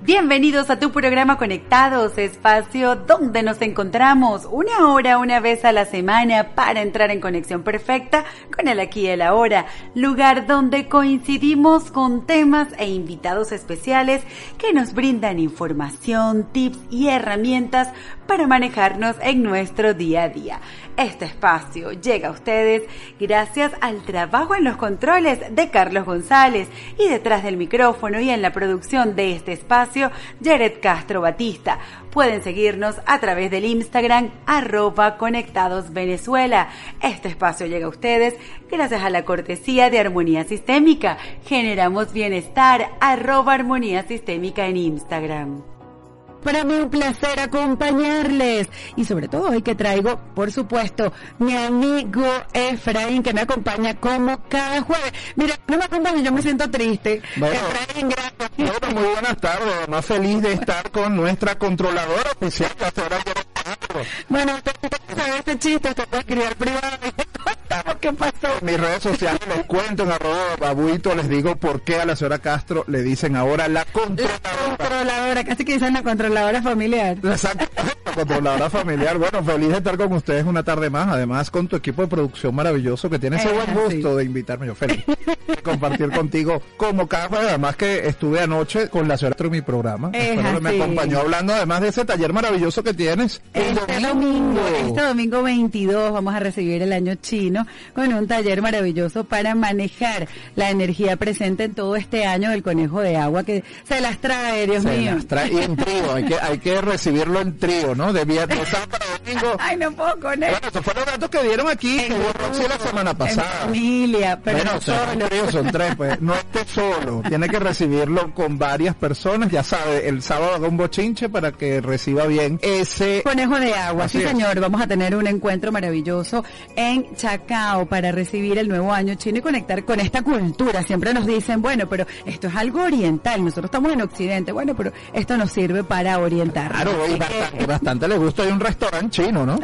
Bienvenidos a tu programa Conectados, espacio donde nos encontramos una hora, una vez a la semana para entrar en conexión perfecta con el aquí y el ahora, lugar donde coincidimos con temas e invitados especiales que nos brindan información, tips y herramientas para manejarnos en nuestro día a día. Este espacio llega a ustedes gracias al trabajo en los controles de Carlos González y detrás del micrófono y en la producción de este espacio, Jared Castro Batista. Pueden seguirnos a través del Instagram arroba conectados Venezuela. Este espacio llega a ustedes gracias a la cortesía de Armonía Sistémica. Generamos bienestar arroba armonía sistémica en Instagram. Para mí un placer acompañarles y sobre todo hoy que traigo, por supuesto, mi amigo Efraín que me acompaña como cada jueves. Mira, no me acompaña, yo me siento triste. Bueno, Efraín, gracias. bueno, muy buenas tardes. Más feliz de estar con nuestra controladora oficial, la señora Bueno, sabe este chiste, usted puede escribir privado te qué pasó. En mis redes sociales les cuento en arroba babuito, les digo por qué a la señora Castro le dicen ahora la La controladora. controladora, casi que dicen la controladora familiar. Exacto, la controladora familiar. Bueno, feliz de estar con ustedes una tarde más. Además, con tu equipo de producción maravilloso que tiene ese Es buen gusto de invitarme. Yo feliz de compartir contigo como cada jueves. Además, que estuve anoche con la señora Castro en mi programa. Es Espero que me acompañó hablando además de ese taller maravilloso que tienes. Este domingo, este domingo 22 vamos a recibir el año chino con un taller maravilloso para manejar la energía presente en todo este año del conejo de agua que se las trae, Dios Se mío. las trae- y en trío, hay que, hay que recibirlo en trío, ¿no? De viernes, sábado, domingo. Ay, no puedo con él. Bueno, esos fueron datos que dieron aquí, Roxy la semana En pasada. familia, pero bueno, no solo. trío, son tres, pues. No esté solo. Tiene que recibirlo con varias personas. Ya sabe, el sábado haga un bochinche para que reciba bien ese... Conejo de agua, Así sí es. señor, vamos a tener un encuentro maravilloso en Chacao para recibir el nuevo año chino y conectar con esta cultura. Siempre nos dicen, bueno, pero esto es algo oriental, nosotros estamos en Occidente, bueno, pero esto nos sirve para orientar. Claro, y bastante, bastante les gusta. Hay un restaurante chino, ¿no?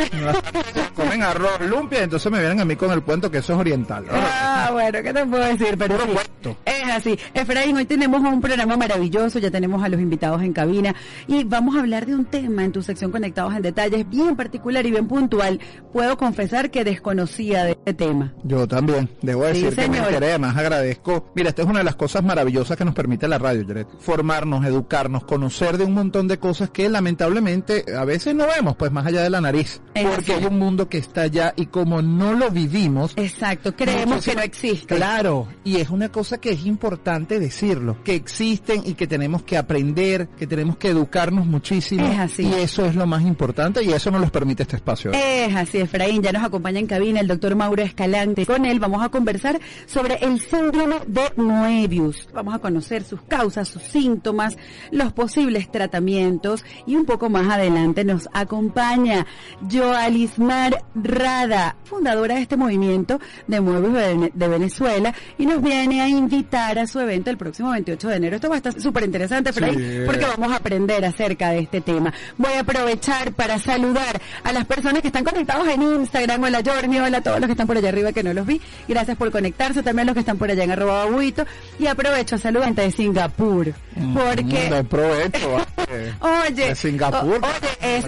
Comen arroz, lumpia, entonces me vienen a mí con el cuento que eso es oriental. Ah, bueno, ¿qué te puedo decir? Pero sí, cuento. es así. Efraín, hoy tenemos un programa maravilloso, ya tenemos a los invitados en cabina y vamos a hablar de un tema en tu sección Conectados en Detalles bien particular y bien puntual. Puedo confesar que desconocía de este tema. Yo también, debo Sí, decir que me enteré, además agradezco. Mira, esta es una de las cosas maravillosas que nos permite la radio, Jared. Formarnos, educarnos, conocer de un montón de cosas que lamentablemente a veces no vemos, pues más allá de la nariz. Es porque así. hay un mundo que está allá y como no lo vivimos, Exacto, creemos que no existe. Claro, y es una cosa que es importante decirlo, que existen y que tenemos que aprender, que tenemos que educarnos muchísimo. Es así. Y eso es lo más importante y eso nos lo permite este espacio. Es así, Efraín. Ya nos acompaña en cabina el doctor Mauro Escalante. Con él vamos a conversar sobre el síndrome de Moebius. Vamos a conocer sus causas, sus síntomas, los posibles tratamientos y un poco más adelante nos acompaña Joalismar Rada, fundadora de este movimiento de Moebius de Vene- de Venezuela y nos viene a invitar a su evento el próximo 28 de enero. Esto va a estar súper interesante, Efraín, Sí. porque vamos a aprender acerca de este tema. Voy a aprovechar para saludar a las personas que están conectados en Instagram, hola Jormi, hola a todos los que están por allá arriba que no los vi. Gracias por conectarse, también los que están por allá en arroba babuito. Y aprovecho a saludar a gente de Singapur, porque... De provecho. vale. Oye, De Singapur. o- oye, es,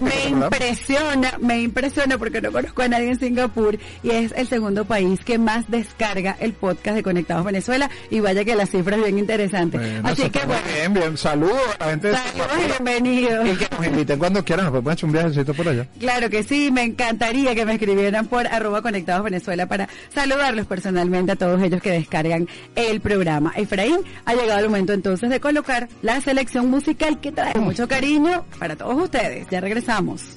me, impresiona, me impresiona porque no conozco a nadie en Singapur y es el segundo país que más descarga el podcast de Conectados Venezuela y vaya que la cifra es bien interesante. Bueno, Así que bueno, bien, bien. Saludos a la gente de saludos y Singapur. bienvenidos. Y que nos inviten cuando quieran, podemos echar un viajecito por allá. Claro que sí, me encantaría que me escribieran por arroba conectados Venezuela para saludarlos personalmente a todos ellos que descargan el programa. Efraín, ha llegado el momento entonces de colocar la selección musical musical que trae mucho cariño para todos ustedes. Ya regresamos.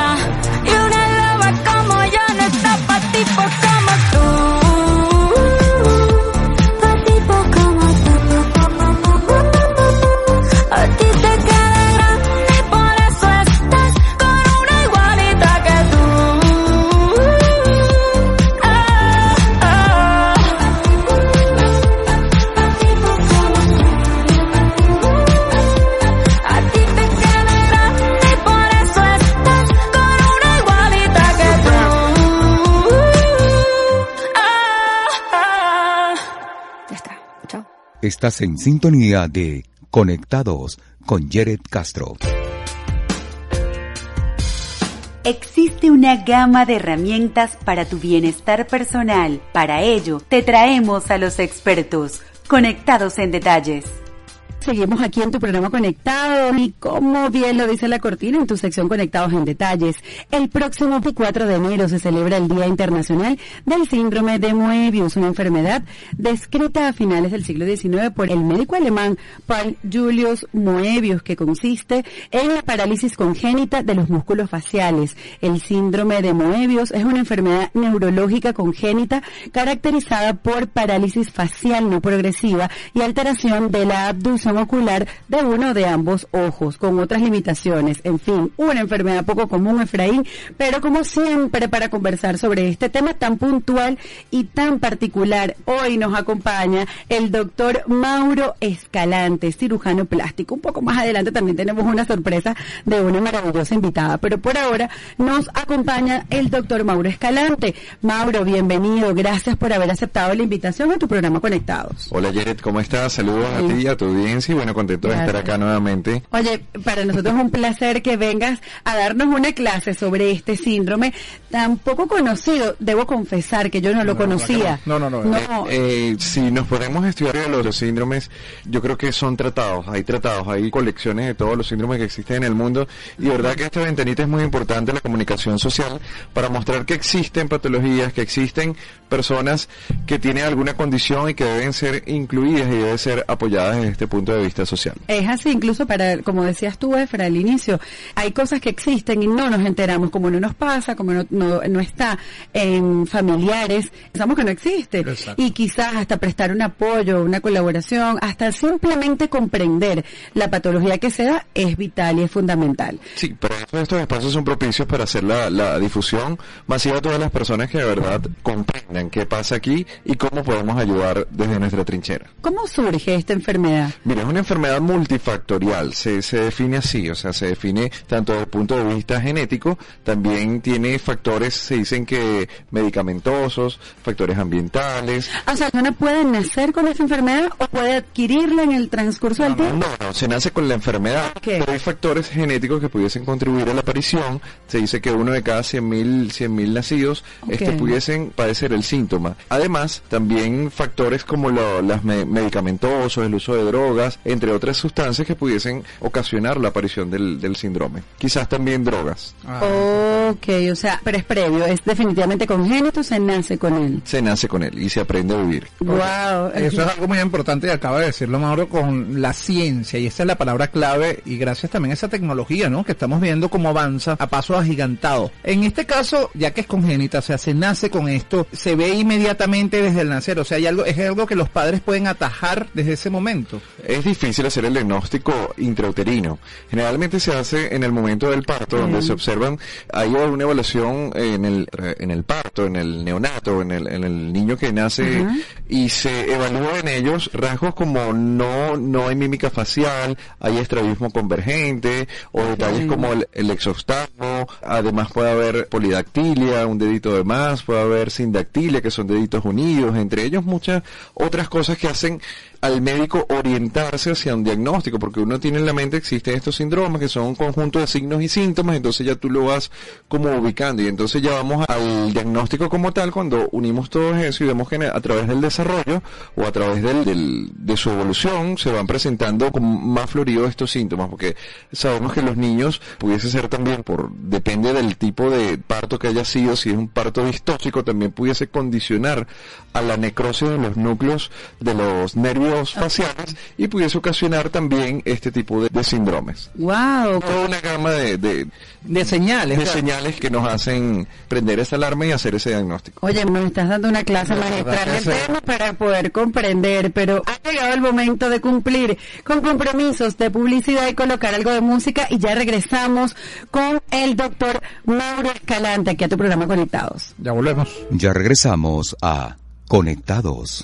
Estás en sintonía de Conectados con Jared Castro. Existe una gama de herramientas para tu bienestar personal. Para ello, te traemos a los expertos, conectados en detalles. Seguimos aquí en tu programa Conectado y como bien lo dice la cortina en tu sección Conectados en Detalles, el próximo 24 de enero se celebra el Día Internacional del Síndrome de Moebius, una enfermedad descrita a finales del siglo XIX por el médico alemán Paul Julius Moebius, que consiste en la parálisis congénita de los músculos faciales. El síndrome de Moebius es una enfermedad neurológica congénita caracterizada por parálisis facial no progresiva y alteración de la abducción ocular de uno de ambos ojos, con otras limitaciones. En fin, una enfermedad poco común, Efraín, pero como siempre para conversar sobre este tema tan puntual y tan particular, hoy nos acompaña el doctor Mauro Escalante, cirujano plástico. Un poco más adelante también tenemos una sorpresa de una maravillosa invitada, pero por ahora nos acompaña el doctor Mauro Escalante. Mauro, bienvenido, gracias por haber aceptado la invitación a tu programa Conectados. Hola Jared, ¿cómo estás? Saludos a ti y a tu audiencia experiencia y bueno, contento de estar acá nuevamente. Oye, para nosotros es un placer que vengas a darnos una clase sobre este síndrome tan poco conocido. Debo confesar que yo no, lo conocía. No, no, no. Eh, eh, si nos podemos estudiar los, los síndromes, yo creo que son tratados, hay tratados, hay colecciones de todos los síndromes que existen en el mundo y verdad que esta ventanita es muy importante, la comunicación social, para mostrar que existen patologías, que existen personas que tienen alguna condición y que deben ser incluidas y deben ser apoyadas desde este punto de vista social. Es así, incluso para, como decías tú, Efra, al inicio, hay cosas que existen y no nos enteramos, como no nos pasa, como no, no, está en familiares, pensamos que no existe. Y quizás hasta prestar un apoyo, una colaboración, hasta simplemente comprender la patología que se da es vital y es fundamental. Sí, pero estos espacios son propicios para hacer la, la difusión masiva a todas las personas que de verdad comprendan qué pasa aquí y cómo podemos ayudar desde nuestra trinchera. ¿Cómo surge esta enfermedad? Mira, es una enfermedad multifactorial, se, se define así, o sea, se define tanto desde el punto de vista genético, también tiene factores, se dicen que medicamentosos, factores ambientales. O sea, ¿uno puede nacer con esta enfermedad o puede adquirirla en el transcurso del tiempo? No, no, se nace con la enfermedad, pero hay factores genéticos que pudiesen contribuir a la aparición. Se dice que uno de cada 100.000 mil nacidos este, pudiesen padecer el síntoma. Además, también factores como los medicamentosos, el uso de drogas, entre otras sustancias que pudiesen ocasionar la aparición del, del síndrome. Quizás también drogas. Ah. Ok, o sea, pero es previo, es definitivamente congénito, se nace con él. Se nace con él y se aprende a vivir. Wow. Eso es algo muy importante y acaba de decirlo Mauro con la ciencia y esa es la palabra clave y gracias también a esa tecnología, ¿no? Que estamos viendo cómo avanza a paso agigantado. En este caso, ya que es congénita, o sea, se nace con esto, se ve inmediatamente desde el nacer, o sea, hay algo, es algo que los padres pueden atajar desde ese momento. Es difícil hacer el diagnóstico intrauterino. Generalmente se hace en el momento del parto, donde se observan, hay una evaluación en el, en el parto, en el neonato, en el, en el niño que nace, y se evalúa en ellos rasgos como no, no hay mímica facial, hay estrabismo convergente, o detalles como el, el además puede haber polidactilia, un dedito de más, puede haber sindactilia, que son deditos unidos, entre ellos muchas otras cosas que hacen al médico orientarse hacia un diagnóstico, porque uno tiene en la mente existen estos síndromes que son un conjunto de signos y síntomas, entonces ya tú lo vas como ubicando y entonces ya vamos al diagnóstico como tal cuando unimos todo eso y vemos que a través del desarrollo o a través del, de su evolución se van presentando con más florido estos síntomas, porque sabemos que los niños pudiese ser también por, depende del tipo de parto que haya sido, si es un parto distóxico también pudiese condicionar a la necrosis de los núcleos de los nervios faciales y pudiese ocasionar también este tipo de, síndromes. Wow. Toda una gama de, de, señales. De señales que nos hacen prender esa alarma y hacer ese diagnóstico. Oye, me estás dando una clase magistral de tema para poder comprender, pero ha llegado el momento de cumplir con compromisos de publicidad y colocar algo de música y ya regresamos con el doctor Mauro Escalante aquí a tu programa Conectados. Ya volvemos. Ya regresamos a Conectados.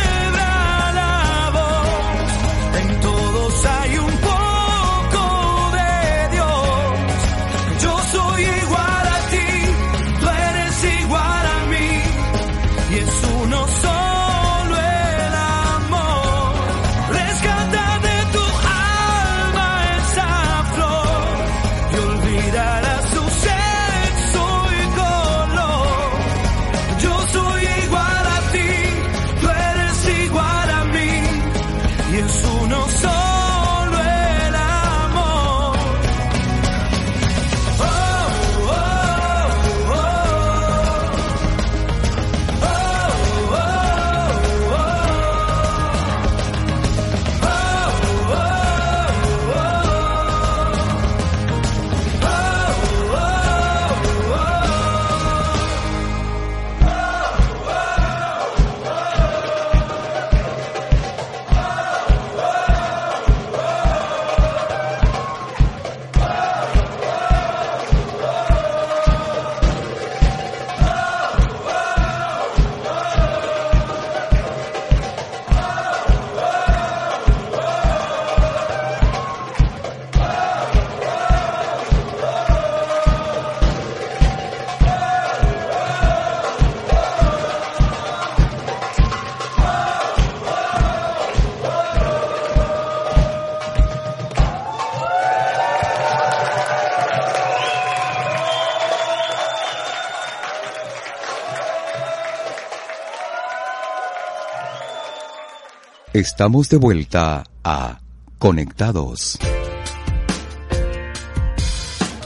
Estamos de vuelta a Conectados.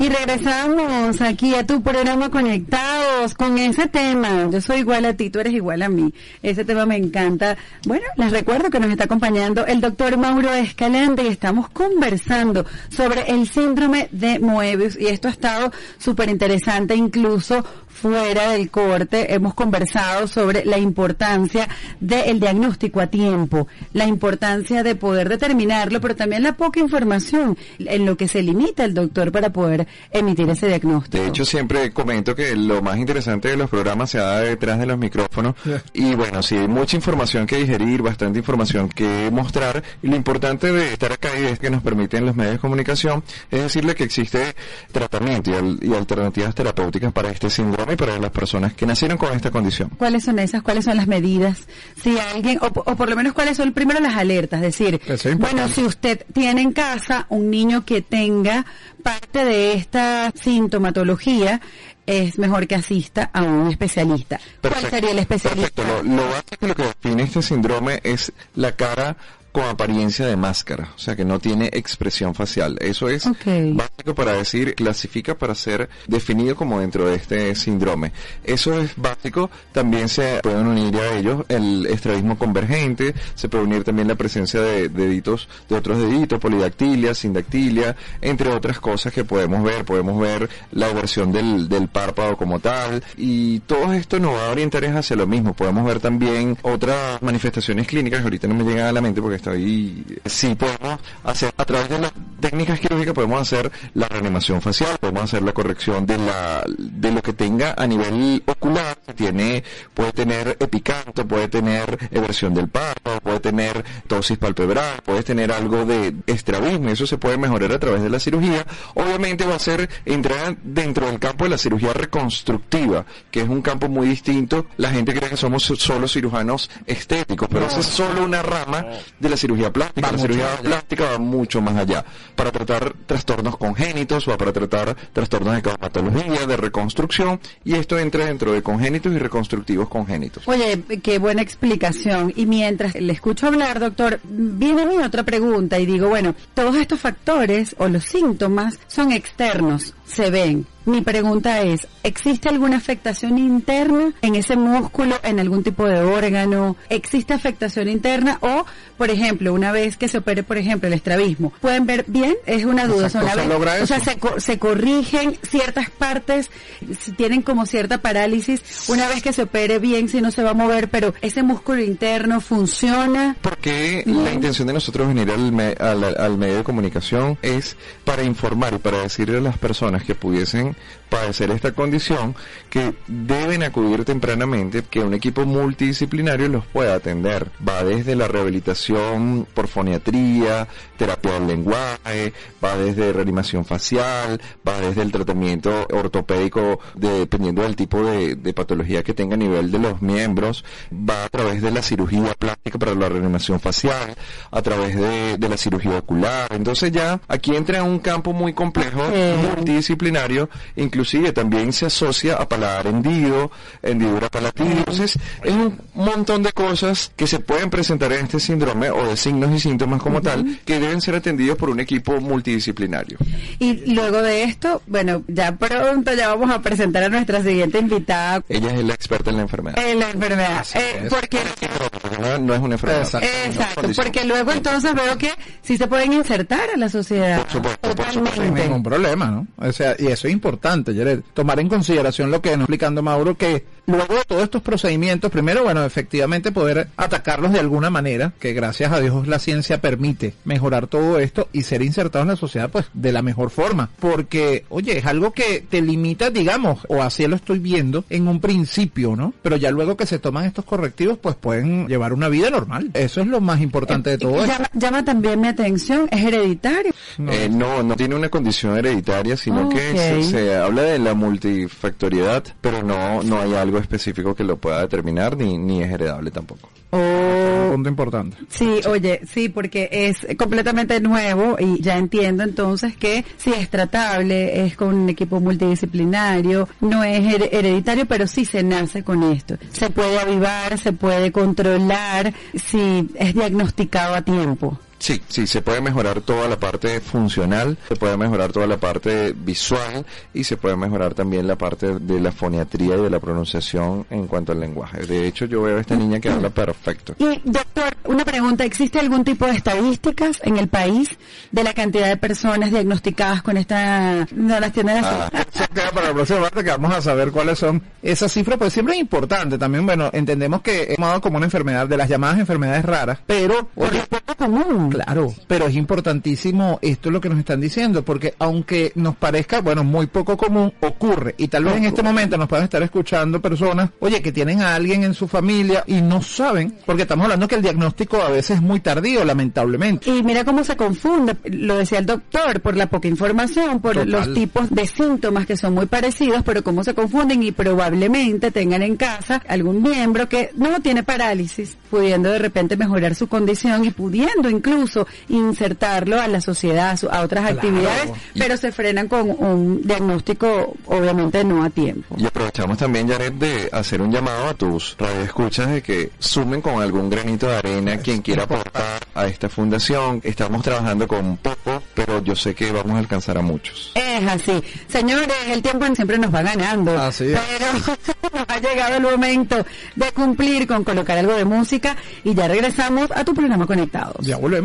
Y regresamos aquí a tu programa Conectados con ese tema. Yo soy igual a ti, tú eres igual a mí. Ese tema me encanta. Bueno, les recuerdo que nos está acompañando el doctor Mauro Escalante y estamos conversando sobre el síndrome de Moebius y esto ha estado súper interesante incluso fuera del corte hemos conversado sobre la importancia del diagnóstico a tiempo, la importancia de poder determinarlo, pero también la poca información en lo que se limita el doctor para poder emitir ese diagnóstico. De hecho, siempre comento que lo más interesante de los programas se da detrás de los micrófonos. Y bueno, sí, hay mucha información que digerir, bastante información que mostrar. Y lo importante de estar acá y es que nos permiten los medios de comunicación es decirle que existe tratamiento y, al- y alternativas terapéuticas para este síndrome y para las personas que nacieron con esta condición. ¿Cuáles son esas? ¿Cuáles son las medidas? Si alguien, o, o por lo menos cuáles son primero las alertas, es decir, es bueno, si usted tiene en casa un niño que tenga parte de esta sintomatología, es mejor que asista a un especialista. ¿Cuál Perfecto. sería el especialista? Perfecto. Lo, lo básico, lo que define este síndrome es la cara con apariencia de máscara, o sea que no tiene expresión facial. Eso es Ok. básico para decir, clasifica para ser definido como dentro de este síndrome. Eso es básico, también se pueden unir a ellos el estrabismo convergente, se puede unir también la presencia de deditos, de otros deditos, polidactilia, sindactilia, entre otras cosas que podemos ver, podemos ver la versión del, del párpado como tal, y todo esto nos va a orientar hacia lo mismo, podemos ver también otras manifestaciones clínicas que ahorita no me llegan a la mente porque estoy, sí podemos hacer, a través de las técnicas quirúrgicas podemos hacer la reanimación facial, podemos hacer la corrección de la, de lo que tenga a nivel ocular, tiene, puede tener epicanto, puede tener eversión del párpado, puede tener tosis palpebral, puede tener algo de estrabismo, eso se puede mejorar a través de la cirugía. Obviamente va a ser entrar dentro del campo de la cirugía reconstructiva, que es un campo muy distinto. La gente cree que somos solo cirujanos estéticos, pero esa es solo una rama de la cirugía plástica. la cirugía plástica va mucho más allá. Para tratar trastornos congénitos o para tratar trastornos de traumatología, de reconstrucción, y esto entra dentro de congénitos y reconstructivos congénitos. Oye, qué buena explicación. Y mientras le escucho hablar, doctor, viene a mí otra pregunta y digo, bueno, todos estos factores o los síntomas son externos, se ven. Mi pregunta es, ¿existe alguna afectación interna en ese músculo, en algún tipo de órgano? ¿Existe afectación interna? O, por ejemplo, una vez que se opere, por ejemplo, el estrabismo, ¿pueden ver bien? Es una duda. Exacto, una se vez- o sea, se, se corrigen ciertas partes, si tienen como cierta parálisis, una vez que se opere bien, si no se va a mover, pero ese músculo interno funciona. Porque la intención de nosotros venir al, me- al, al medio de comunicación es para informar y para decirle a las personas que pudiesen padecer esta condición que deben acudir tempranamente, que un equipo multidisciplinario los pueda atender. Va desde la rehabilitación por foniatría, terapia del lenguaje, va desde reanimación facial, va desde el tratamiento ortopédico de- dependiendo del tipo de, de patología que tenga a nivel de los miembros, va a través de la cirugía plástica para la reanimación facial, a través de, de la cirugía ocular. Entonces ya aquí entra un campo muy complejo, multidisciplinario, inclusive también se asocia a paladar hendido, hendidura palatina. Entonces es un montón de cosas que se pueden presentar en este síndrome o de signos y síntomas como tal que deben ser atendidos por un equipo multidisciplinario. Y luego de esto, bueno, ya pronto ya vamos a presentar a nuestra siguiente invitada Ella es la experta en la enfermedad. en la enfermedad. Eh, porque no, no es una enfermedad. Exacto. Exacto, porque luego entonces veo que sí se pueden insertar a la sociedad. Por supuesto, por Sin Totalmente. ningún problema, ¿no? O sea, y eso es importante, Tomar en consideración lo que nos explicando Mauro, que luego de todos estos procedimientos, primero, bueno, efectivamente poder atacarlos de alguna manera, que gracias a Dios la ciencia permite mejorar todo esto y ser insertados en la sociedad, pues, de la mejor forma. Porque, oye, es algo que te limita, digamos, o así lo estoy viendo, en un principio, ¿no? Pero ya luego que se toman estos correctivos, pues pueden llevar una vida normal. Eso es lo más importante de todo esto. Llama, llama también mi atención, es hereditario. No. no, no tiene una condición hereditaria, sino que se, se habla de la multifactoriedad, pero no, no hay algo específico que lo pueda determinar, ni, ni es heredable tampoco. Un punto importante. Sí, oye, sí, porque es completamente nuevo y ya entiendo entonces que sí es tratable, es con un equipo multidisciplinario, no es her- hereditario, pero sí se nace con esto. Se puede avivar, se puede controlar si es diagnosticado a tiempo. Sí, sí, se puede mejorar toda la parte funcional, se puede mejorar toda la parte visual y se puede mejorar también la parte de la foniatría y de la pronunciación en cuanto al lenguaje. De hecho, yo veo a esta niña que habla perfecto. Y doctor, una pregunta, ¿existe algún tipo de estadísticas en el país de la cantidad de personas diagnosticadas con esta no las tiene Ah, Eso queda para la próxima parte que vamos a saber cuáles son esas cifras, pues siempre es importante. También, bueno, entendemos que es tomado como una enfermedad de las llamadas enfermedades raras, pero, oye, poco común. Claro, pero es importantísimo esto es lo que nos están diciendo, porque aunque nos parezca, bueno, muy poco común, ocurre. Y tal vez en este momento nos puedan estar escuchando personas, oye, que tienen a alguien en su familia y no saben, porque estamos hablando que el diagnóstico a veces es muy tardío, lamentablemente. Y mira cómo se confunde, lo decía el doctor, por la poca información, por Total. los tipos de síntomas que son muy parecidos, pero cómo se confunden y probablemente tengan en casa algún miembro que no tiene parálisis, pudiendo de repente mejorar su condición y pudiendo incluso insertarlo a la sociedad, a, su- a otras actividades, pero se frenan con un diagnóstico obviamente no a tiempo. Y aprovechamos también, Jared, de hacer un llamado a tus radioescuchas de que sumen con algún granito de arena quien quiera aportar a esta fundación. Estamos trabajando con poco, pero yo sé que vamos a alcanzar a muchos. Es así. Señores, el tiempo siempre nos va ganando. Así es. Pero nos ha llegado el momento de cumplir con colocar algo de música y ya regresamos a tu programa Conectados. Ya volvemos.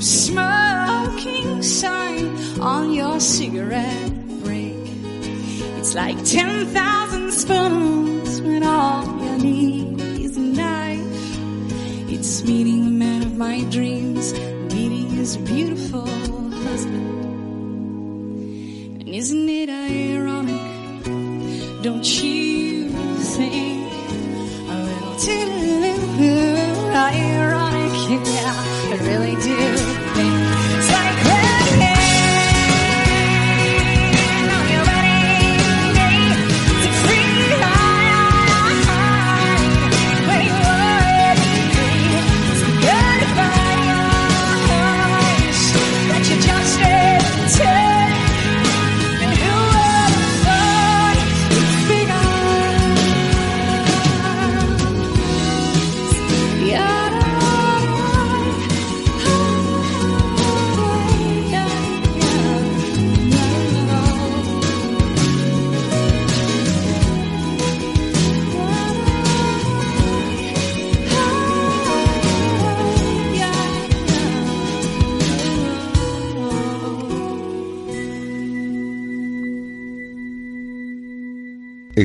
smoking sign on your cigarette break. It's like 10,000 spoons when all you need is a knife. It's meeting the man of my dreams, meeting his beautiful husband. And isn't it ironic? Don't you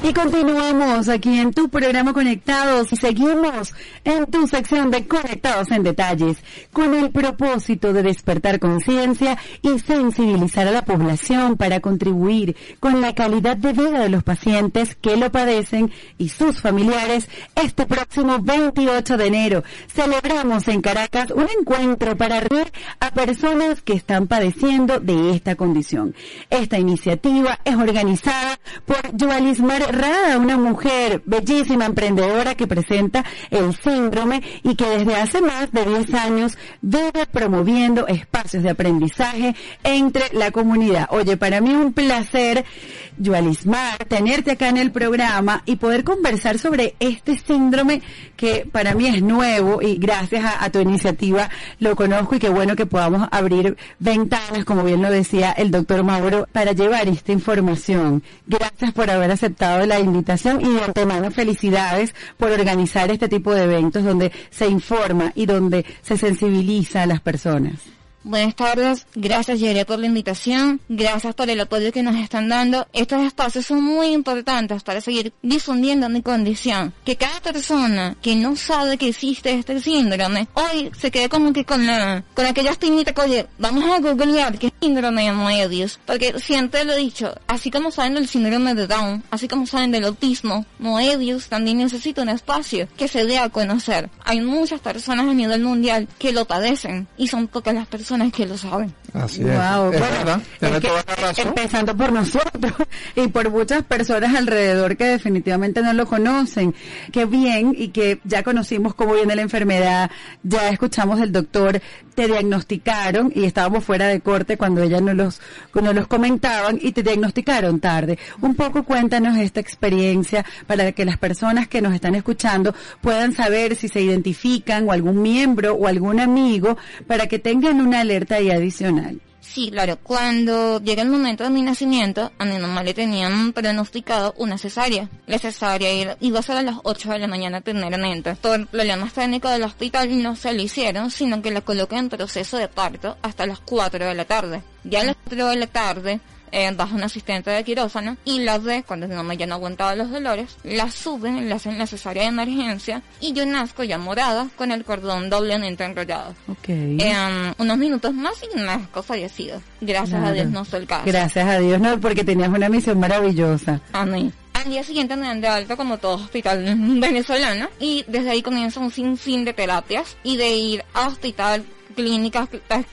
Y continuamos aquí en tu programa Conectados y seguimos en tu sección de Conectados en Detalles con el propósito de despertar conciencia y sensibilizar a la población para contribuir con la calidad de vida de los pacientes que lo padecen y sus familiares. Este próximo 28 de enero celebramos en Caracas un encuentro para reunir a personas que están padeciendo de esta condición. Esta iniciativa es organizada por Joalismar Rada, una mujer bellísima, emprendedora que presenta el síndrome y que desde hace más de 10 años vive promoviendo espacios de aprendizaje entre la comunidad. Oye, para mí un placer, Joalismar, tenerte acá en el programa y poder conversar sobre este síndrome que para mí es nuevo y gracias a, a tu iniciativa lo conozco y qué bueno que podamos abrir ventanas, como bien lo decía el doctor Mauro, para llevar esta información. Gracias por haber aceptado la invitación y de antemano felicidades por organizar este tipo de eventos donde se informa y donde se sensibiliza a las personas. Buenas tardes, gracias Yere por la invitación, gracias por el apoyo que nos están dando. Estos espacios son muy importantes para seguir difundiendo mi condición. Que cada persona que no sabe que existe este síndrome, hoy se quede como que con la, con aquella espinita que oye, vamos a googlear qué síndrome de Moebius, porque siempre lo he dicho, así como saben del síndrome de Down, así como saben del autismo, Moebius también necesita un espacio que se dé a conocer. Hay muchas personas a nivel mundial que lo padecen y son pocas las personas que lo saben. Así Wow, es. bueno, verdad. es que- razón. empezando por nosotros y por muchas personas alrededor que definitivamente no lo conocen. Qué bien y que ya conocimos cómo viene la enfermedad, ya escuchamos del doctor, te diagnosticaron y estábamos fuera de corte cuando ella nos los, nos los comentaban y te diagnosticaron tarde. Un poco cuéntanos esta experiencia para que las personas que nos están escuchando puedan saber si se identifican o algún miembro o algún amigo para que tengan una alerta ahí adicional. Sí, claro. Cuando llega el momento de mi nacimiento, a mi mamá le tenían pronosticado una cesárea. La cesárea iba- a ser a las 8 de la mañana primeramente. Por problemas técnicos del hospital no se lo hicieron, sino que la coloqué en proceso de parto hasta las 4 de la tarde. Ya a las 4 de la tarde, eh, bajo un asistente de quirófano y la de, cuando mi mamá ya no aguantaba los dolores, la suben, le hacen la cesárea de emergencia y yo nazco ya morada con el cordón doblemente enrollado. Ok. En unos minutos más y nazco fallecido. Gracias a Claro. Dios no fue el caso. Gracias a Dios, no, porque tenías una misión maravillosa. Amén. Al día siguiente me dan de alta como todo hospital venezolano y desde ahí comienza un sinfín de terapias y de ir a hospital clínicas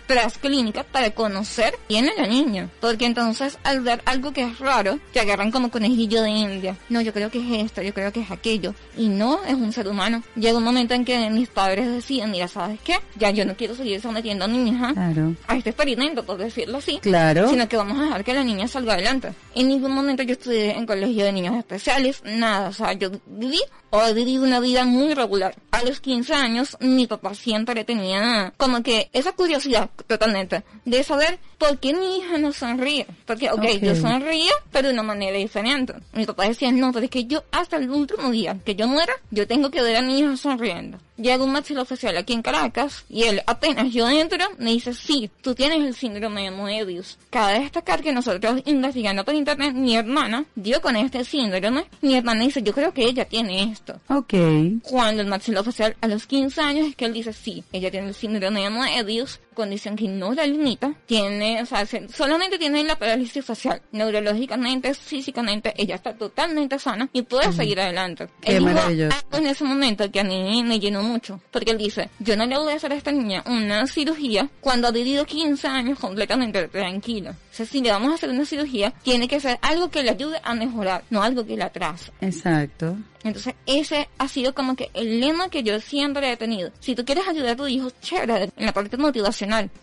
tras- clínicas para conocer quién es la niña. Porque entonces al ver algo que es raro, te agarran como conejillo de India. No, yo creo que es esto, yo creo que es aquello. Y no es un ser humano. Llega un momento en que mis padres decían, mira, ¿sabes qué? Ya yo no quiero seguir sometiendo a mi hija Claro. a este experimento, por decirlo así. Claro. Sino que vamos a dejar que la niña salga adelante. En ningún momento yo estudié en colegio de niños especiales, nada. O sea, yo viví o he vivido una vida muy regular. A los 15 años, mi papá siempre tenía como que esa curiosidad totalmente de saber por qué mi hija no sonríe. Porque, ok, Ok. yo sonrío, pero de una manera diferente. Mi papá decía, no, pero es que yo hasta el último día que yo muera, yo tengo que ver a mi hija sonriendo. Llega un maxilofacial aquí en Caracas y él apenas yo entro me dice, sí, tú tienes el síndrome de Moebius. Cabe destacar que nosotros investigando por internet, mi hermana dio con este síndrome. Mi hermana dice, yo creo que ella tiene esto. Ok. Cuando el maxilofacial a los 15 años es que él dice, sí, ella tiene el síndrome de Moebius, condición que no la limita, tiene, o sea, se- solamente tiene la parálisis facial. Neurológicamente, físicamente, ella está totalmente sana y puede seguir adelante. Qué Él dijo maravilloso. algo en ese momento que a mí me llenó mucho, porque él dice, yo no le voy a hacer a esta niña una cirugía cuando ha vivido 15 años completamente tranquilo. O sea, si le vamos a hacer una cirugía, tiene que ser algo que le ayude a mejorar, no algo que le atrase. Exacto. Entonces, ese ha sido como que el lema que yo siempre he tenido. Si tú quieres ayudar a tu hijo, chévere, en la parte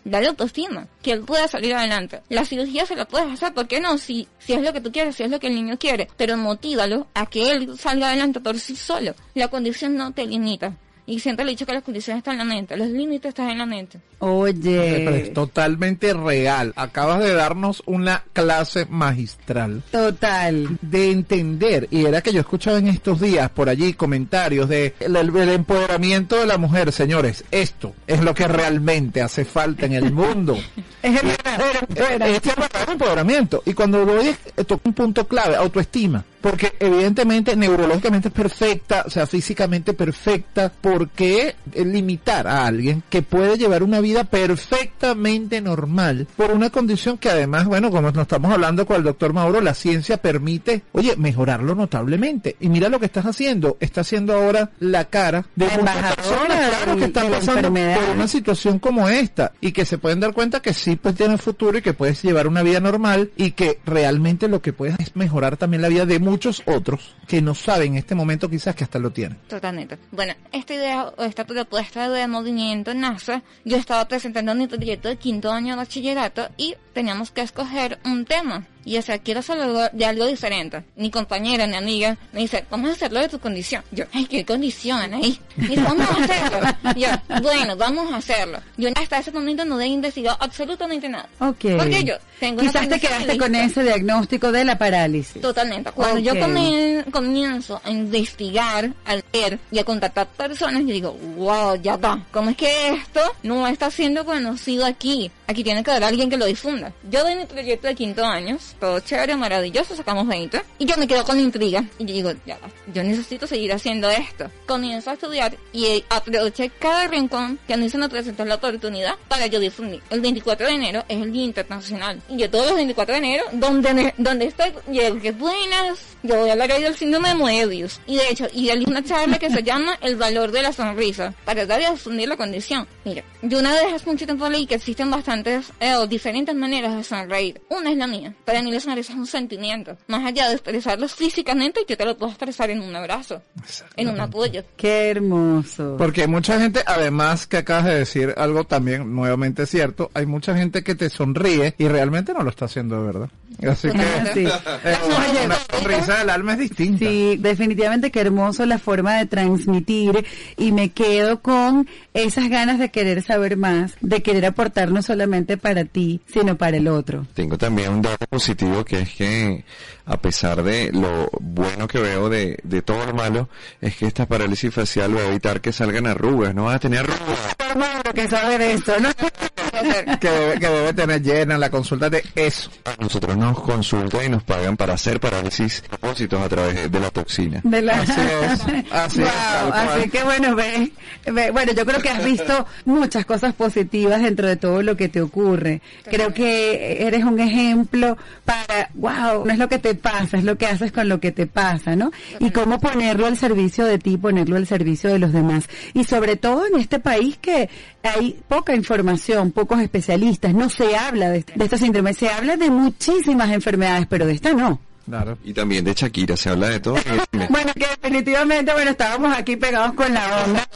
dale autoestima, que él pueda salir adelante. La cirugía se la puedes hacer, ¿por qué no? Si, si es lo que tú quieres, si es lo que el niño quiere, pero motívalo a que él salga adelante por sí solo. La condición no te limita. Y siempre le he dicho que las condiciones están en la mente, los límites están en la mente. Pero Oye. es totalmente real. Acabas de darnos una clase magistral Total. de entender, y era que yo escuchaba en estos días por allí comentarios de el, el empoderamiento de la mujer, señores, esto es lo que realmente hace falta en el mundo. Es el verdadero empoderamiento. Este es el empoderamiento. Y cuando lo oyes, eh, toca un punto clave, autoestima. Porque evidentemente neurológicamente es perfecta, o sea, físicamente perfecta. ¿Por qué limitar a alguien que puede llevar una vida perfectamente normal por una condición que además, bueno, como nos estamos hablando con el doctor Mauro, la ciencia permite, oye, mejorarlo notablemente. Y mira lo que estás haciendo. Está haciendo ahora la cara de muchas personas claro, que están pasando por una situación como esta y que se pueden dar cuenta que sí pues tiene futuro y que puedes llevar una vida normal y que realmente lo que puedes es mejorar también la vida de muchos otros que no saben en este momento quizás que hasta lo tienen. Totalmente. Bueno, esta idea o esta propuesta de movimiento nace. Yo estaba presentando mi proyecto de quinto año de bachillerato y teníamos que escoger un tema. Y o sea, quiero hacer algo, de algo diferente. Mi compañera, mi amiga, me dice, vamos a hacerlo de tu condición. Yo, ay, qué condición, ahí. Me dice, vamos a hacerlo. Yo, bueno, vamos a hacerlo. Yo hasta ese momento no he investigado absolutamente nada. Ok. Porque yo tengo una Quizás te condición quedaste con ese diagnóstico de la parálisis. Totalmente. Cuando yo comien- comienzo a investigar, a leer y a contactar personas, yo digo, wow, ya está. ¿Cómo es que esto no está siendo conocido aquí? Aquí tiene que haber alguien que lo difunda. Yo doy mi proyecto de quinto años, todo chévere, maravilloso, sacamos 20. Y yo me quedo con la intriga. Y yo digo, ya, va, yo necesito seguir haciendo esto. Comienzo a estudiar y eh, aproveché cada rincón que a mí se me presentó la oportunidad para yo difundir. El 24 de enero es el Día Internacional. Y yo todos los 24 de enero, donde, donde estoy, yo, qué buenas, yo voy a hablar ahí del síndrome de Moebius. Y de hecho, y hay una charla que se llama El valor de la sonrisa, para dar y difundir la condición. Mira, yo una vez hace mucho tiempo leí que existen bastantes eh, o diferentes maneras de sonreír. Una es la mía. Para mí la sonrisa es un sentimiento. Más allá de expresarlo físicamente, yo te lo puedo expresar en un abrazo, en un apoyo. Qué hermoso. Porque hay mucha gente, además que acabas de decir algo también nuevamente cierto, hay mucha gente que te sonríe y realmente no lo está haciendo de verdad. Así que Sí. eh, una sonrisa del alma es distinta. Sí, definitivamente qué hermoso la forma de transmitir y me quedo con esas ganas de querer saber más, de querer aportar no solamente para ti, sino para el otro. Tengo también un dato positivo que es que a pesar de lo bueno que veo de, de todo lo malo, es que esta parálisis facial va a evitar que salgan arrugas, no vas a tener arrugas. Hermano, que sabe de esto, ¿no? Que debe, que debe tener llena la consulta de eso. A nosotros nos consultan y nos pagan para hacer parálisis propósitos a través de la toxina. De la... Así es, así es, Wow, cual. así que bueno, ve, ve- bueno, yo creo que has visto muchas cosas positivas dentro de todo lo que te ocurre. Creo que eres un ejemplo para, wow, no es lo que te pasa, es lo que haces con lo que te pasa, ¿no? Y cómo ponerlo al servicio de ti, ponerlo al servicio de los demás. Y sobre todo en este país que hay poca información, pocos especialistas, no se habla de, de esta síndrome, se habla de muchísimas enfermedades, pero de esta no. Claro. Y también de Shakira, se habla de todo. Bueno, que definitivamente, bueno, estábamos aquí pegados con la onda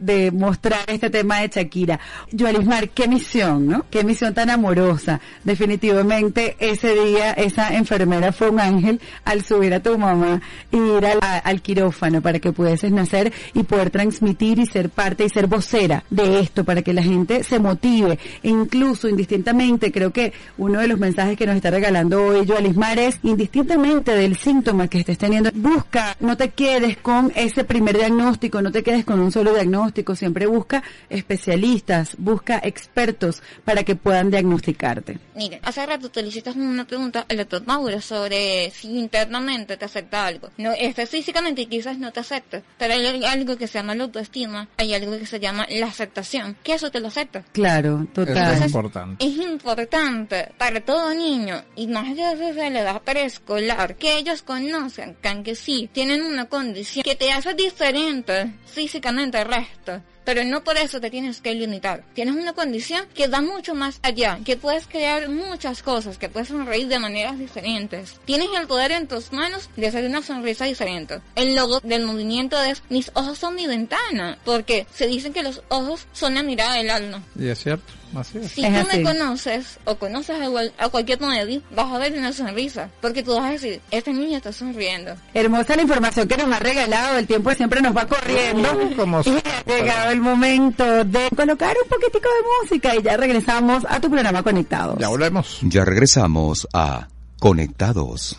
de mostrar este tema de Shakira. Yoalismar, qué misión, ¿no? Qué misión tan amorosa. Definitivamente ese día esa enfermera fue un ángel al subir a tu mamá y ir al, a- al quirófano para que pudieses nacer y poder transmitir y ser parte y ser vocera de esto para que la gente se motive. E incluso, indistintamente, creo que uno de los mensajes que nos está regalando hoy Yoalismar es indistintamente del síntoma que estés teniendo, busca, no te quedes con ese primer diagnóstico, no te quedes con un solo diagnóstico, siempre busca especialistas, busca expertos para que puedan diagnosticarte. Mire, hace rato te le hiciste una pregunta al doctor Mauro sobre si internamente te afecta algo. No, este, físicamente quizás no te afecta, pero hay algo que se llama la autoestima, hay algo que se llama la aceptación, que eso te lo afecta. Claro, Eso es total. importante. Es importante para todo niño, y más allá desde la edad que ellos conozcan que sí, tienen una condición que te hace diferente físicamente al resto. Pero no por eso te tienes que limitar. Tienes una condición que va mucho más allá, que puedes crear muchas cosas, que puedes sonreír de maneras diferentes. Tienes el poder en tus manos de hacer una sonrisa diferente. El logo del movimiento es mis ojos son mi ventana, porque se dicen que los ojos son la mirada del alma. Y es cierto, así es. Si Es tú así. me conoces o conoces a, a cualquier medio, vas a ver una sonrisa. Porque tú vas a decir, esta niña está sonriendo. Hermosa la información que nos ha regalado, el tiempo siempre nos va corriendo. Como Y ha llegado el momento de colocar un poquitico de música y ya regresamos a tu programa Conectados. Ya volvemos. Ya regresamos a Conectados.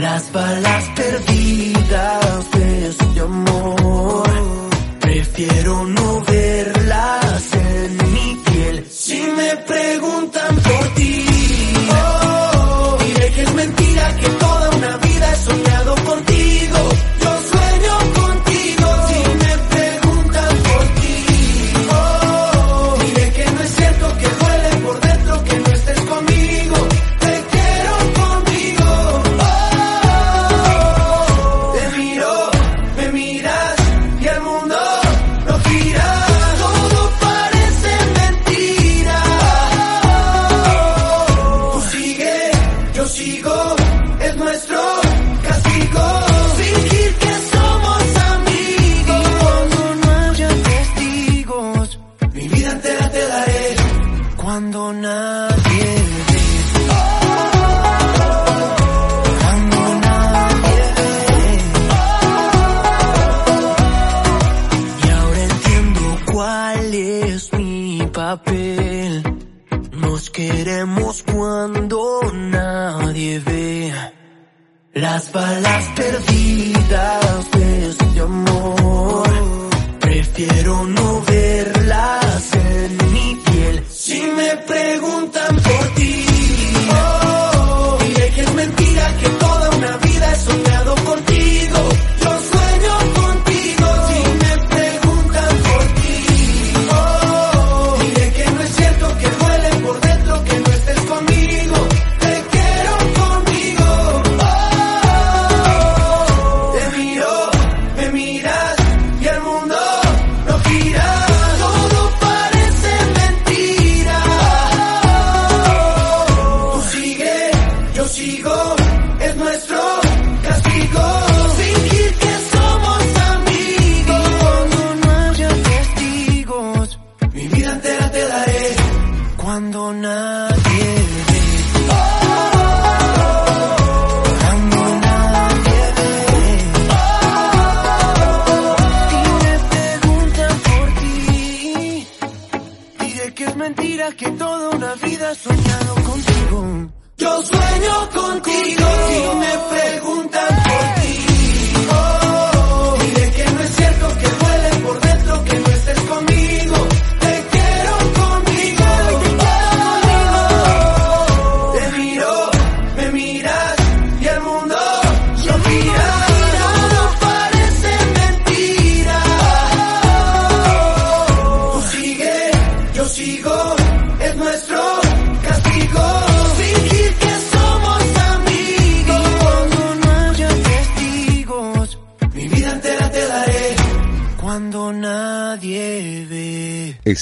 las balas perdidas de este amor. Prefiero no verlas en mi piel. Si me preguntan por ti, oh, diré que es mentira que toda una vida he soñado Cuando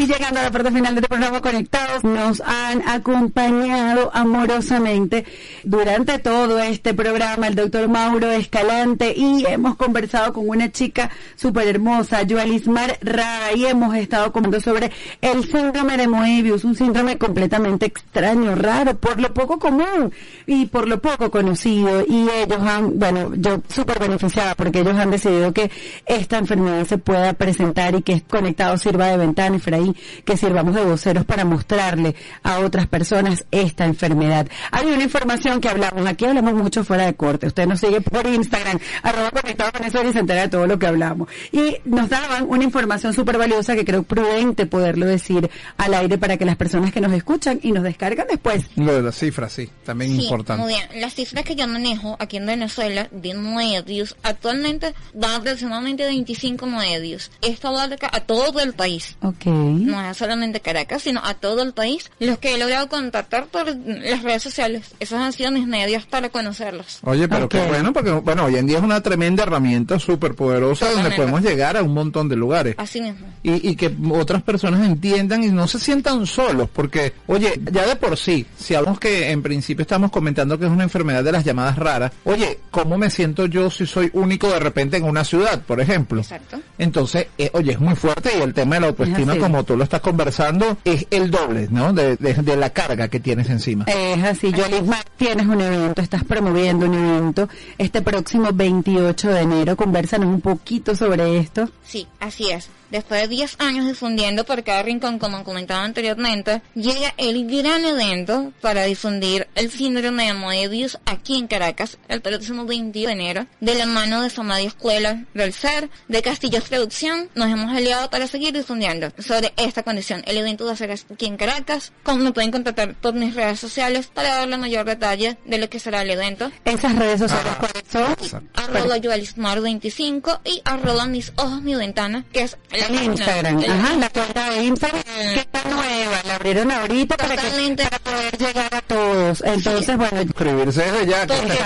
Casi llegando a la parte final del programa Conectados, nos han acompañado amorosamente durante todo este programa el doctor Mauro Escalante y hemos conversado con una chica súper hermosa, Joalismar Raga, y hemos estado comentando sobre el síndrome de Moebius, un síndrome completamente extraño, raro, por lo poco común y por lo poco conocido. Y ellos han, bueno, yo súper beneficiada porque ellos han decidido que esta enfermedad se pueda presentar y que Conectado sirva de ventana, Efraín, que sirvamos de voceros para mostrarle a otras personas esta enfermedad. Hay una información que hablamos, aquí hablamos mucho fuera de corte, usted nos sigue por Instagram, arroba conectado con eso y se entera de todo lo que hablamos. Y nos daban una información súper valiosa que creo prudente poderlo decir al aire para que las personas que nos escuchan y nos descargan después. Lo de las cifras, sí, también Sí, importante. muy bien. Las cifras que yo manejo aquí en Venezuela de medios actualmente dan aproximadamente 25 medios. Esto abarca a todo el país. Ok. No solamente Caracas, sino a todo el país. Los que he logrado contactar por las redes sociales. Esos han sido mis medios para conocerlos. Oye, pero qué bueno, porque bueno, hoy en día es una tremenda herramienta súper poderosa donde podemos llegar a un montón de lugares. Así mismo. Y, y que otras personas entiendan y no se sientan solos, porque, oye, ya de por sí, si hablamos que en principio estamos comentando que es una enfermedad de las llamadas raras, oye, ¿cómo me siento yo si soy único de repente en una ciudad, por ejemplo? Exacto. Entonces, eh, oye, es muy fuerte y el tema de la autoestima Es así. Como tú lo estás conversando, es el doble, ¿no? De, de- de la carga que tienes encima. Es así, Yolisma, tienes un evento, estás promoviendo un evento este próximo 28 de enero. Conversanos un poquito sobre esto. Sí, así es. Después de 10 años difundiendo por cada rincón, como comentaba anteriormente, llega el gran evento para difundir el síndrome de Moebius aquí en Caracas el próximo 22 de enero, de la mano de Somadia Escuela del Ser, de Castillos Producción. Nos hemos aliado para seguir difundiendo sobre esta condición. El evento va a ser aquí en Caracas. Como me pueden contactar por mis redes sociales para darle mayor detalle de lo que será el evento. Esas redes sociales, ¿cuáles son? Arroba Joalismar25 y arroba mis ojos mi ventana, que es En Instagram, ajá, la cuenta de Instagram que está nueva, la abrieron ahorita para, que, para poder llegar a todos. Entonces, bueno, Suscribirse desde ya. Porque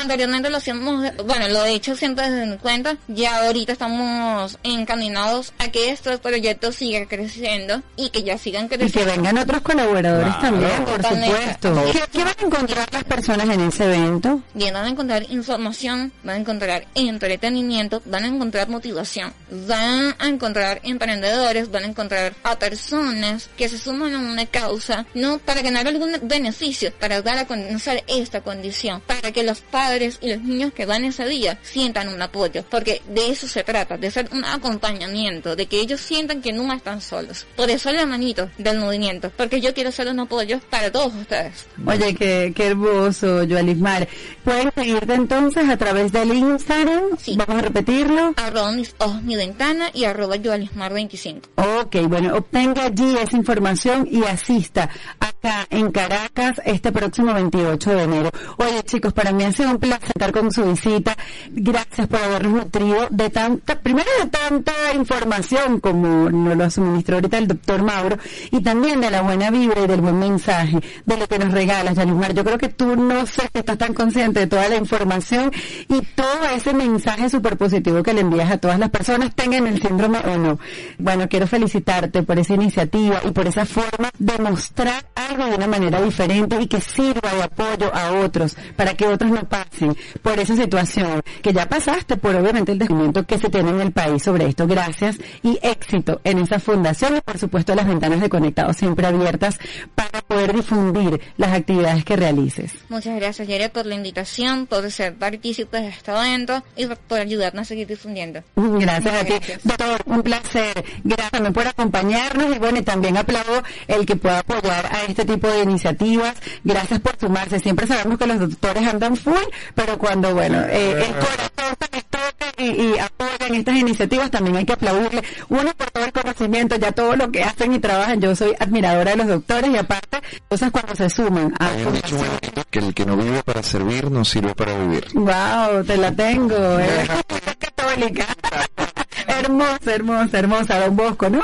anteriormente lo hacíamos, bueno, lo he hecho siempre desde mi cuenta, ya ahorita estamos encaminados a que este proyecto siga creciendo y que ya sigan y que creciendo. vengan otros colaboradores Claro. también, por Totalmente. supuesto. ¿Qué, qué van a encontrar las personas en ese evento? Bien, van a encontrar información, van a encontrar entretenimiento, van a encontrar motivación, van a encontrar emprendedores, van a encontrar a personas que se suman a una causa, no para ganar algún beneficio, para dar a conocer esta condición, para que los padres y los niños que van ese día sientan un apoyo, porque de eso se trata, de ser un acompañamiento, de que ellos sientan que no están solos. Por eso la manito del movimiento, porque yo quiero ser un apoyo para todos ustedes. Oye, qué, qué hermoso, Joalismar. Pueden seguirte entonces a través del Instagram. Vamos a repetirlo. Arroba mis ojos mi ventana y arroba Joalismar25. Ok, bueno, obtenga allí esa información y asista acá en Caracas este próximo 28 de enero. Oye chicos, para mí ha sido un placer estar con su visita. Gracias por habernos nutrido de tanta, primero de tanta información como nos lo suministró ahorita el doctor Mauro y también de la buena vibra y del buen mensaje, de lo que nos regalas, Yanismar. Yo creo que tú no sé que estás tan consciente de toda la información y todo ese mensaje súper positivo que le envías a todas las personas, tengan el síndrome o no. Bueno, quiero felicitarte por esa iniciativa y por esa forma de mostrar algo de una manera diferente y que sirva de apoyo a otros para que otros no pasen por esa situación que ya pasaste por obviamente el descubrimiento que se tiene en el país sobre esto. Gracias y éxito en esa fundación y por supuesto las ventanas de conectados siempre abiertas para poder difundir las actividades que realices. Muchas gracias, Yere, por la invitación, por ser partícipe de este evento y por, ayudarnos a seguir difundiendo. Gracias a ti, Gracias. doctor, un placer. Gracias también por acompañarnos y bueno, y también aplaudo el que pueda apoyar a este tipo de iniciativas. Gracias por sumarse. Siempre sabemos que los doctores andan full, pero cuando, bueno, eh, el corazón se les toca y, y apoyan estas iniciativas, también hay que aplaudirle. Uno por todo el conocimiento, ya todo lo que hacen y trabajan. Yo soy admiradora de los doctores y aparte, cosas cuando se suman a Hay un dicho muy bonito que el que no vive para servir no sirve para vivir. Wow, te la tengo. ¿eh? católica. hermosa, hermosa, hermosa, don Bosco, ¿no?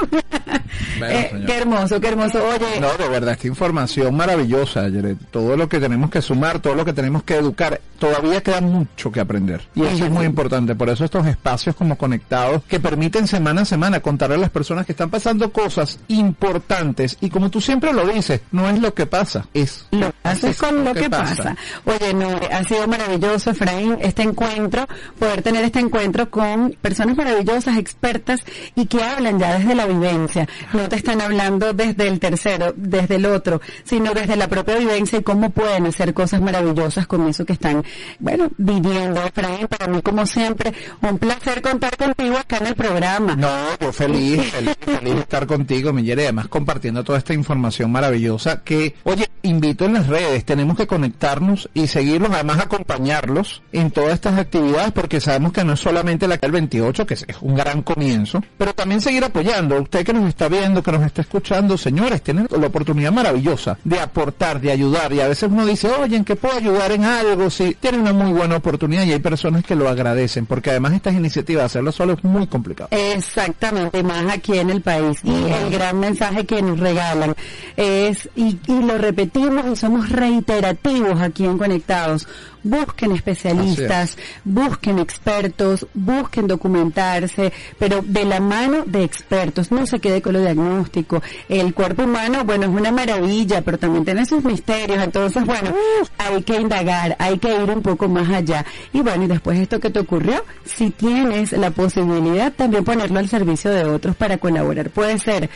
Eh, señor. qué hermoso, qué hermoso. Oye, No, de verdad, esta información maravillosa, Yeret. Todo lo que tenemos que sumar, todo lo que tenemos que educar, todavía queda mucho que aprender. Y eso es muy importante. Por eso estos espacios como conectados que permiten semana a semana contarle a las personas que están pasando cosas importantes. Y como tú siempre lo dices, no es lo que pasa, es lo haces con lo que pasa. Oye, no, ha sido maravilloso, Efraín, este encuentro, poder tener este encuentro con personas maravillosas, expertas y que hablan ya desde la vivencia. No te están hablando desde el tercero, desde el otro, sino desde la propia vivencia y cómo pueden hacer cosas maravillosas con eso que están, bueno, viviendo. Efraín, para mí, como siempre, un placer contar contigo acá en el programa. No, yo feliz, feliz, feliz estar contigo, Miller, y además compartiendo toda esta información maravillosa que, oye, invito en las redes, tenemos que conectarnos y seguirlos, además acompañarlos en todas estas actividades, porque sabemos que no es solamente la que el 28, que es un gran comienzo, pero también seguir apoyando. Usted que nos está viendo, que nos está escuchando, señores, tienen la oportunidad maravillosa de aportar, de ayudar, y a veces uno dice, oye, ¿en qué puedo ayudar en algo? Sí, tiene una muy buena oportunidad y hay personas que lo agradecen, porque además estas iniciativas, hacerlo solo es muy complicado. Exactamente, más aquí en el país. Y el gran mensaje que nos regalan es, y, y lo repetimos y somos reiterativos aquí en Conectados, busquen especialistas, busquen expertos, busquen documentarse, pero de la mano de expertos, no se quede con lo diagnóstico. El cuerpo humano, bueno, es una maravilla, pero también tiene sus misterios, entonces, bueno, hay que indagar, hay que ir un poco más allá. Y bueno, y después esto que te ocurrió, si tienes la posibilidad, también ponerlo al servicio de otros para colaborar. Puede ser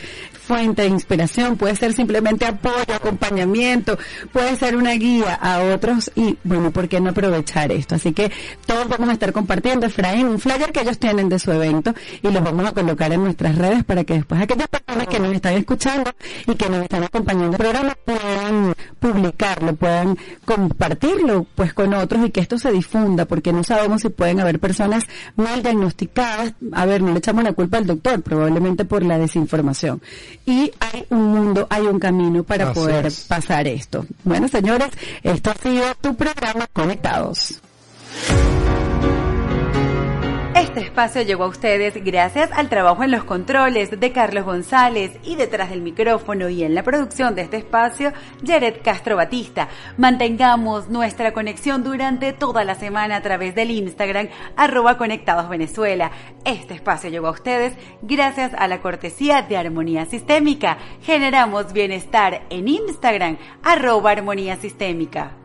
fuente de inspiración, puede ser simplemente apoyo, acompañamiento, puede ser una guía a otros y bueno, ¿por qué no aprovechar esto? Así que todos vamos a estar compartiendo, Efraín, un flyer que ellos tienen de su evento y los vamos a colocar en nuestras redes para que después aquellas personas que nos están escuchando y que nos están acompañando el programa puedan publicarlo, puedan compartirlo pues con otros y que esto se difunda porque no sabemos si pueden haber personas mal diagnosticadas. A ver, no le echamos la culpa al doctor, probablemente por la desinformación y hay un mundo, hay un camino para poder pasar esto. Bueno, señores, esto ha sido tu programa Este espacio llegó a ustedes gracias al trabajo en los controles de Carlos González y detrás del micrófono y en la producción de este espacio, Jared Castro Batista. Mantengamos nuestra conexión durante toda la semana a través del Instagram arroba conectados Venezuela. Este espacio llegó a ustedes gracias a la cortesía de Armonía Sistémica. Generamos bienestar en Instagram arroba Armonía Sistémica.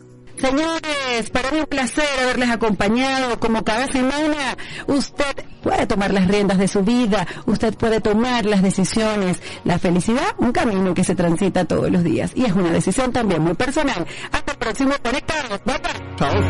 Señores, para mí un placer haberles acompañado como cada semana. Usted puede tomar las riendas de su vida, usted puede tomar las decisiones. La felicidad, un camino que se transita todos los días y es una decisión también muy personal. Hasta el próximo Conectados. Bye bye.